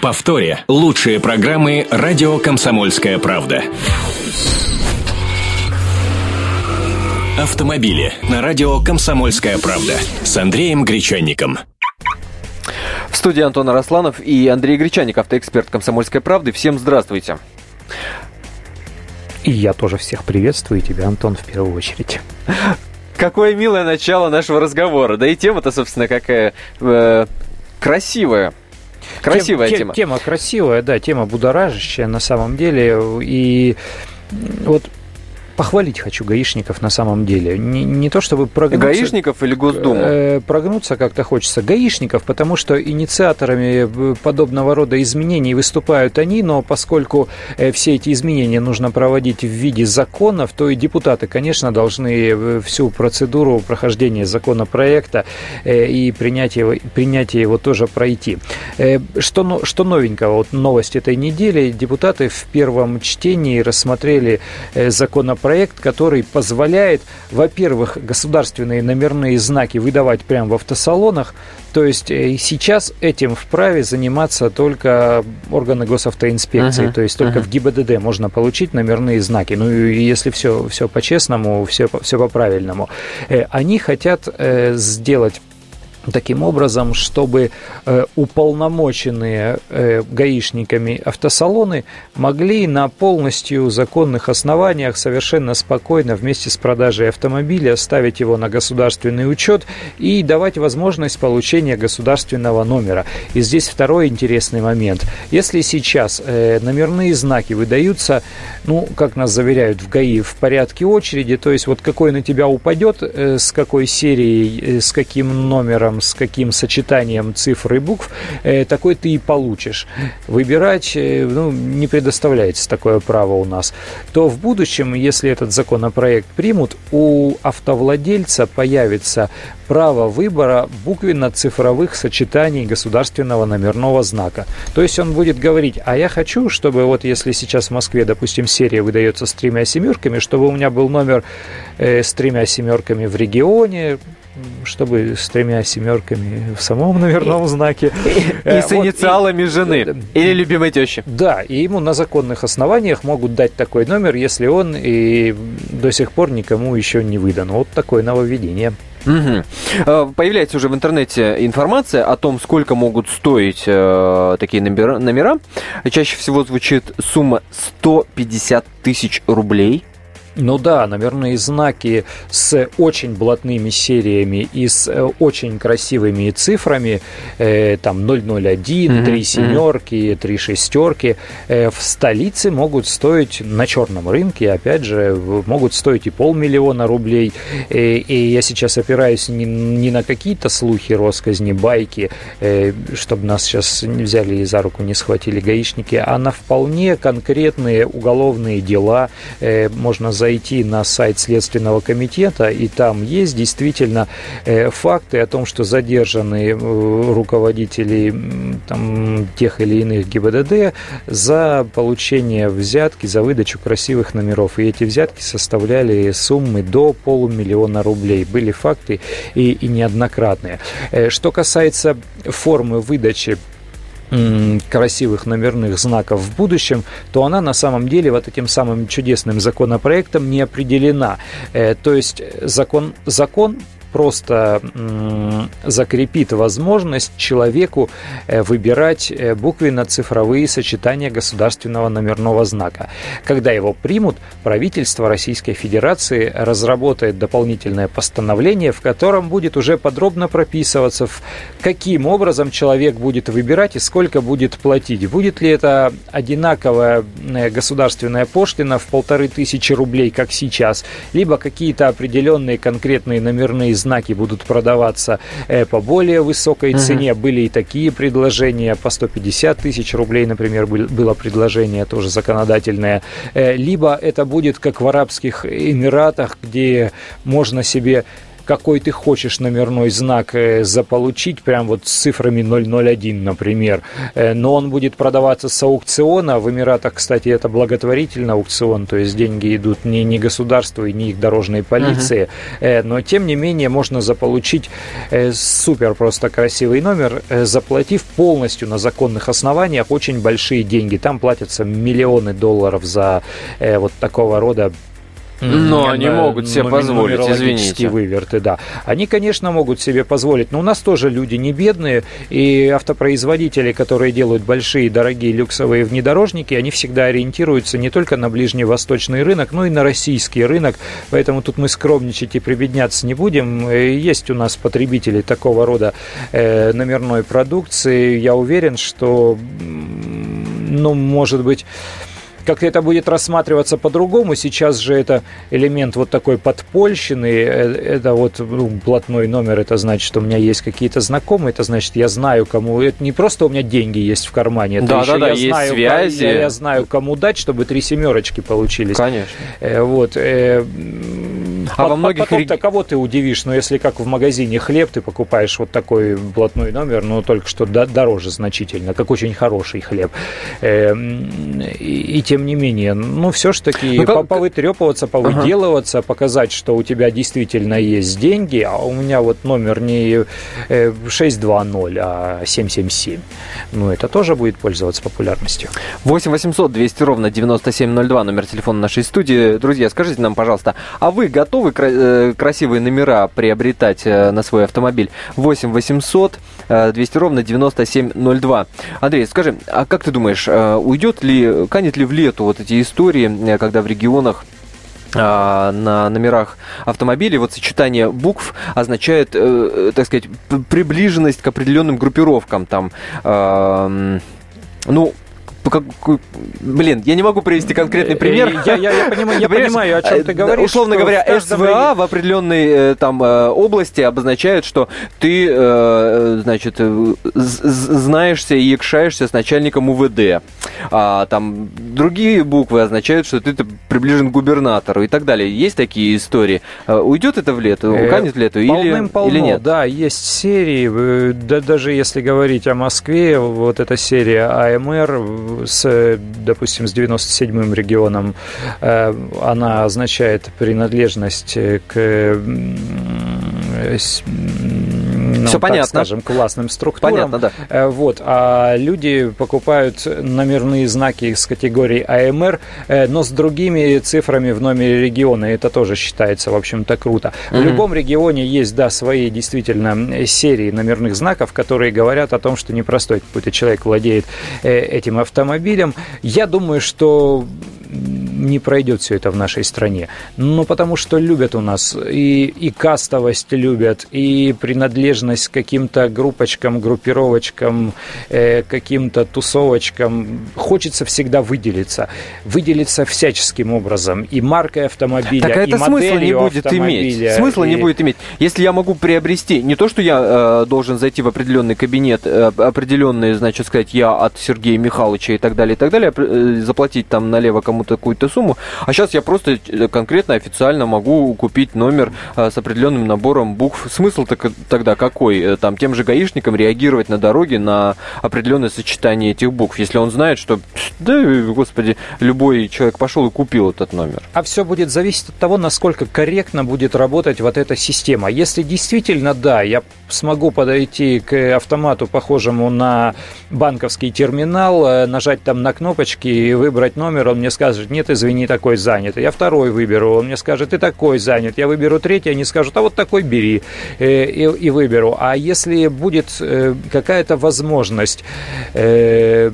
В повторе лучшие программы радио Комсомольская правда. Автомобили на радио Комсомольская правда с Андреем Гречанником. В студии Антон Арасланов и Андрей Гречаник, автоэксперт «Комсомольской правды». Всем здравствуйте. И я тоже всех приветствую, и тебя, Антон, в первую очередь. Какое милое начало нашего разговора. Да и тема-то, собственно, какая э, красивая. Красивая тема, тема. Тема красивая, да, тема будоражащая на самом деле. И вот похвалить хочу гаишников на самом деле. Не, не то чтобы прогнуться... Гаишников или Госдуму? Э, прогнуться как-то хочется. Гаишников, потому что инициаторами э, подобного рода изменений выступают они, но поскольку э, все эти изменения нужно проводить в виде законов, то и депутаты, конечно, должны э, всю процедуру прохождения законопроекта и принятия принятия его тоже пройти. Что, что новенького? Вот новость этой недели. Депутаты в первом чтении рассмотрели законопроект проект, который позволяет, во-первых, государственные номерные знаки выдавать прямо в автосалонах. То есть э, сейчас этим вправе заниматься только органы госавтоинспекции, uh-huh, то есть только uh-huh. в ГИБДД можно получить номерные знаки. Ну и если все, все по-честному, все, все по-правильному. Э, они хотят э, сделать таким образом, чтобы э, уполномоченные э, гаишниками автосалоны могли на полностью законных основаниях совершенно спокойно вместе с продажей автомобиля ставить его на государственный учет и давать возможность получения государственного номера. И здесь второй интересный момент. Если сейчас э, номерные знаки выдаются, ну, как нас заверяют в ГАИ, в порядке очереди, то есть вот какой на тебя упадет, с какой серией, с каким номером, с каким сочетанием цифр и букв, э, такой ты и получишь. Выбирать э, ну, не предоставляется такое право у нас. То в будущем, если этот законопроект примут, у автовладельца появится право выбора буквенно-цифровых сочетаний государственного номерного знака. То есть он будет говорить, а я хочу, чтобы вот если сейчас в Москве, допустим, серия выдается с тремя семерками, чтобы у меня был номер э, с тремя семерками в регионе, чтобы с тремя семерками в самом номерном знаке. И с инициалами жены или любимой тещи. Да, и ему на законных основаниях могут дать такой номер, если он и до сих пор никому еще не выдан. Вот такое нововведение. Угу. Появляется уже в интернете информация о том, сколько могут стоить э, такие номера, номера. Чаще всего звучит сумма 150 тысяч рублей. Ну да, номерные знаки с очень блатными сериями и с э, очень красивыми цифрами, э, там 001, три семерки, три шестерки, э, в столице могут стоить на черном рынке, опять же, могут стоить и полмиллиона рублей. Э, и я сейчас опираюсь не, не на какие-то слухи, росказни, байки, э, чтобы нас сейчас не взяли и за руку не схватили гаишники, а на вполне конкретные уголовные дела э, можно зайти на сайт Следственного комитета, и там есть действительно э, факты о том, что задержаны э, руководители там, тех или иных ГИБДД за получение взятки, за выдачу красивых номеров. И эти взятки составляли суммы до полумиллиона рублей. Были факты и, и неоднократные. Э, что касается формы выдачи красивых номерных знаков в будущем, то она на самом деле вот этим самым чудесным законопроектом не определена. Э, то есть закон, закон просто закрепит возможность человеку э, выбирать э, буквенно-цифровые сочетания государственного номерного знака. Когда его примут, правительство Российской Федерации разработает дополнительное постановление, в котором будет уже подробно прописываться, каким образом человек будет выбирать и сколько будет платить. Будет ли это одинаковая э, государственная пошлина в полторы тысячи рублей, как сейчас, либо какие-то определенные конкретные номерные знаки будут продаваться э, по более высокой цене. Угу. Были и такие предложения, по 150 тысяч рублей, например, было предложение тоже законодательное. Э, либо это будет как в Арабских Эмиратах, где можно себе какой ты хочешь номерной знак э, заполучить, прям вот с цифрами 001, например. Э, но он будет продаваться с аукциона. В Эмиратах, кстати, это благотворительный аукцион, то есть деньги идут не, не государству и не их дорожной полиции. Uh-huh. Но, тем не менее, можно заполучить супер просто красивый номер, заплатив полностью на законных основаниях очень большие деньги. Там платятся миллионы долларов за вот такого рода но они могут себе позволить, извините. выверты, да. Они, конечно, могут себе позволить, но у нас тоже люди не бедные, и автопроизводители, которые делают большие, дорогие люксовые внедорожники, они всегда ориентируются не только на ближневосточный рынок, но и на российский рынок, поэтому тут мы скромничать и прибедняться не будем. Э, есть у нас потребители такого рода э, номерной продукции. Я уверен, что, ну, может быть как это будет рассматриваться по-другому. Сейчас же это элемент вот такой подпольщины, э, это вот ну, платной номер, это значит, что у меня есть какие-то знакомые, это значит, я знаю, кому... Это не просто у меня деньги есть в кармане, это да, еще да, да, я, есть знаю, связи. Я, я знаю, кому дать, чтобы три семерочки получились. Конечно. Э, вот. Э, а во многих Потом-то кого ты удивишь, но если как в магазине хлеб, ты покупаешь вот такой блатной номер, но только что дороже значительно, как очень хороший хлеб. Эм, и тем не менее, ну, все ж таки ну, как... повытрепываться, повыделываться, ага. показать, что у тебя действительно есть деньги, а у меня вот номер не 620, э, а 777. Ну, это тоже будет пользоваться популярностью. 8 800 200 ровно 9702, номер телефона нашей студии. Друзья, скажите нам, пожалуйста, а вы готовы готовы э, красивые номера приобретать э, на свой автомобиль? 8 800 200 ровно 9702. Андрей, скажи, а как ты думаешь, э, уйдет ли, канет ли в лету вот эти истории, когда в регионах а, на номерах автомобилей вот сочетание букв означает, так сказать, приближенность к определенным группировкам там, ну, как, блин, я не могу привести конкретный пример. Э, я, я, я, понимаю, я понимаю, о чем ты э, говоришь. Условно говоря, СВА в определенной э, там области обозначает, что ты, значит, знаешься и якшаешься с начальником УВД. А там другие буквы означают, что ты приближен к губернатору и так далее. Есть такие истории. Уйдет это в лето, уканет в лето или, или нет? Да, есть серии. Да, даже если говорить о Москве, вот эта серия АМР с, допустим, с 97-м регионом, э, она означает принадлежность к понятно. скажем, классным структурам. Понятно, да. Э, вот. А люди покупают номерные знаки из категории АМР, э, но с другими цифрами в номере региона. Это тоже считается, в общем-то, круто. Угу. В любом регионе есть, да, свои действительно серии номерных знаков, которые говорят о том, что непростой какой-то человек владеет э, этим автомобилем. Я думаю, что не пройдет все это в нашей стране. Ну, потому что любят у нас и, и кастовость любят, и принадлежность к каким-то группочкам, группировочкам, э, каким-то тусовочкам. Хочется всегда выделиться. Выделиться всяческим образом. И маркой автомобиля, так это и смысла не будет иметь. Смысла и... не будет иметь. Если я могу приобрести, не то, что я э, должен зайти в определенный кабинет, э, определенный, значит, сказать, я от Сергея Михайловича и так далее, и так далее, э, заплатить там налево кому-то какую-то сумму. А сейчас я просто э, конкретно официально могу купить номер э, с определенным набором букв. Смысл -то тогда какой? Э, там тем же гаишникам реагировать на дороге на определенное сочетание этих букв, если он знает, что, да, господи, любой человек пошел и купил этот номер. А все будет зависеть от того, насколько корректно будет работать вот эта система. Если действительно, да, я смогу подойти к автомату, похожему на банковский терминал, нажать там на кнопочки и выбрать номер, он мне скажет, нет, извини, такой занят. Я второй выберу, он мне скажет, ты такой занят. Я выберу третий, они скажут, а вот такой бери э, и, и выберу. А если будет э, какая-то возможность, э,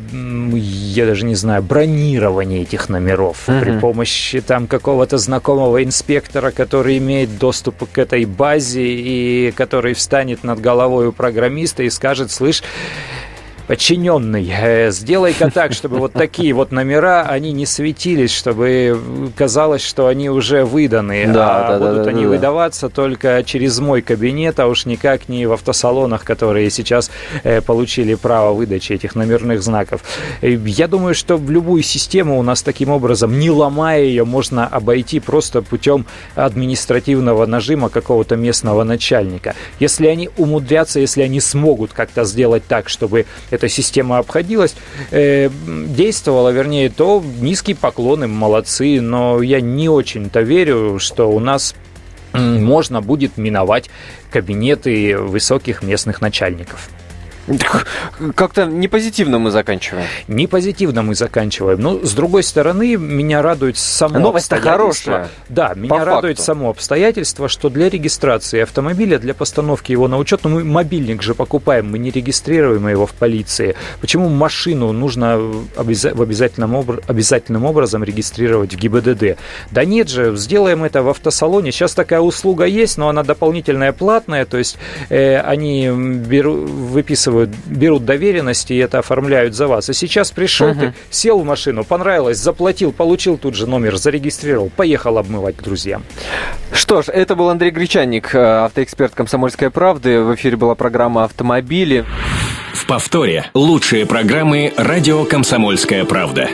я даже не знаю, бронирования этих номеров uh-huh. при помощи там какого-то знакомого инспектора, который имеет доступ к этой базе и который встанет над головой у программиста и скажет, слышь, подчиненный, э, сделай-ка так, чтобы вот такие вот номера, они не светились, чтобы казалось, что они уже выданы, да, а да, будут да, они да, выдаваться только через мой кабинет, а уж никак не в автосалонах, которые сейчас э, получили право выдачи этих номерных знаков. Э, я думаю, что в любую систему у нас таким образом, не ломая ее, можно обойти просто путем административного нажима какого-то местного начальника. Если они умудрятся, если они смогут как-то сделать так, чтобы эта система обходилась, э, действовала, вернее, то низкий поклон им, молодцы, но я не очень-то верю, что у нас можно будет миновать кабинеты высоких местных начальников. Как-то не позитивно мы заканчиваем. Не позитивно мы заканчиваем. Но, с другой стороны, меня радует само Новость хорошая. Да, меня радует факту. само обстоятельство, что для регистрации автомобиля, для постановки его на учет, ну, мы мобильник же покупаем, мы не регистрируем его в полиции. Почему машину нужно в обязательном, обр... обязательным образом регистрировать в ГИБДД? Да нет же, сделаем это в автосалоне. Сейчас такая услуга есть, но она дополнительная, платная, то есть э, они беру, выписывают подписывают, берут доверенности и это оформляют за вас. И сейчас пришел угу. ты, сел в машину, понравилось, заплатил, получил тут же номер, зарегистрировал, поехал обмывать к друзьям. Что ж, это был Андрей Гречанник, э, автоэксперт «Комсомольской правды». В эфире была программа «Автомобили». В повторе лучшие программы «Радио Комсомольская правда».